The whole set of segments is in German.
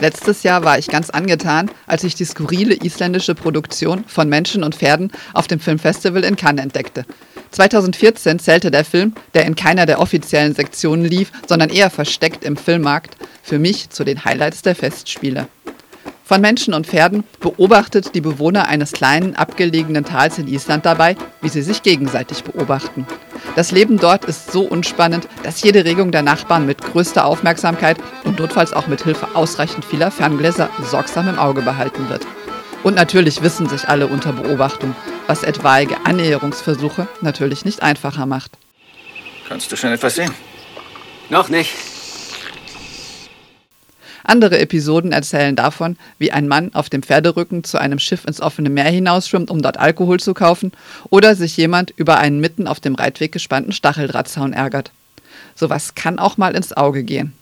Letztes Jahr war ich ganz angetan, als ich die skurrile isländische Produktion von Menschen und Pferden auf dem Filmfestival in Cannes entdeckte. 2014 zählte der Film, der in keiner der offiziellen Sektionen lief, sondern eher versteckt im Filmmarkt, für mich zu den Highlights der Festspiele. Von Menschen und Pferden beobachtet die Bewohner eines kleinen, abgelegenen Tals in Island dabei, wie sie sich gegenseitig beobachten. Das Leben dort ist so unspannend, dass jede Regung der Nachbarn mit größter Aufmerksamkeit und notfalls auch mit Hilfe ausreichend vieler Ferngläser sorgsam im Auge behalten wird. Und natürlich wissen sich alle unter Beobachtung, was etwaige Annäherungsversuche natürlich nicht einfacher macht. Kannst du schon etwas sehen? Noch nicht. Andere Episoden erzählen davon, wie ein Mann auf dem Pferderücken zu einem Schiff ins offene Meer hinausschwimmt, um dort Alkohol zu kaufen, oder sich jemand über einen mitten auf dem Reitweg gespannten Stacheldrahtzaun ärgert. Sowas kann auch mal ins Auge gehen.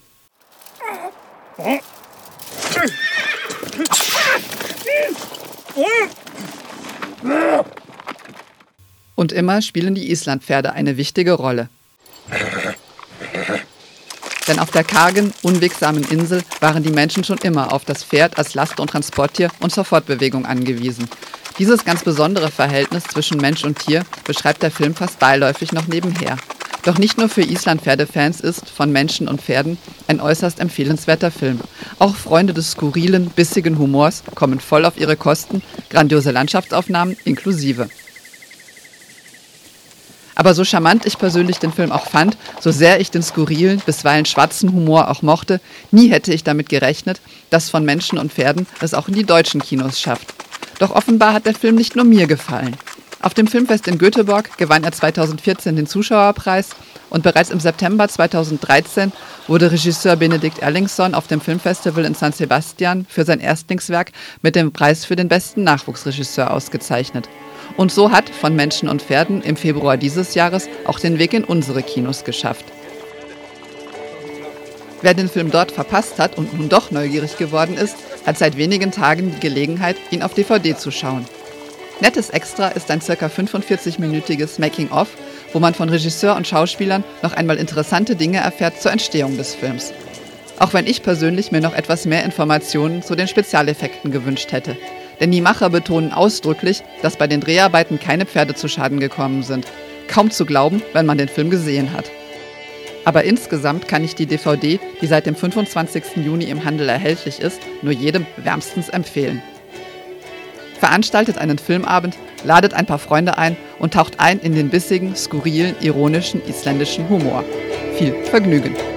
Und immer spielen die Islandpferde eine wichtige Rolle. Denn auf der kargen, unwegsamen Insel waren die Menschen schon immer auf das Pferd als Last- und Transporttier und zur Fortbewegung angewiesen. Dieses ganz besondere Verhältnis zwischen Mensch und Tier beschreibt der Film fast beiläufig noch nebenher. Doch nicht nur für Island-Pferdefans ist von Menschen und Pferden ein äußerst empfehlenswerter Film. Auch Freunde des skurrilen, bissigen Humors kommen voll auf ihre Kosten, grandiose Landschaftsaufnahmen inklusive. Aber so charmant ich persönlich den Film auch fand, so sehr ich den skurrilen, bisweilen schwarzen Humor auch mochte, nie hätte ich damit gerechnet, dass von Menschen und Pferden es auch in die deutschen Kinos schafft. Doch offenbar hat der Film nicht nur mir gefallen. Auf dem Filmfest in Göteborg gewann er 2014 den Zuschauerpreis und bereits im September 2013 wurde Regisseur Benedikt Erlingsson auf dem Filmfestival in San Sebastian für sein Erstlingswerk mit dem Preis für den besten Nachwuchsregisseur ausgezeichnet. Und so hat von Menschen und Pferden im Februar dieses Jahres auch den Weg in unsere Kinos geschafft. Wer den Film dort verpasst hat und nun doch neugierig geworden ist, hat seit wenigen Tagen die Gelegenheit, ihn auf DVD zu schauen. Nettes Extra ist ein ca. 45-minütiges Making-of, wo man von Regisseur und Schauspielern noch einmal interessante Dinge erfährt zur Entstehung des Films. Auch wenn ich persönlich mir noch etwas mehr Informationen zu den Spezialeffekten gewünscht hätte. Denn die Macher betonen ausdrücklich, dass bei den Dreharbeiten keine Pferde zu Schaden gekommen sind. Kaum zu glauben, wenn man den Film gesehen hat. Aber insgesamt kann ich die DVD, die seit dem 25. Juni im Handel erhältlich ist, nur jedem wärmstens empfehlen. Veranstaltet einen Filmabend, ladet ein paar Freunde ein und taucht ein in den bissigen, skurrilen, ironischen isländischen Humor. Viel Vergnügen!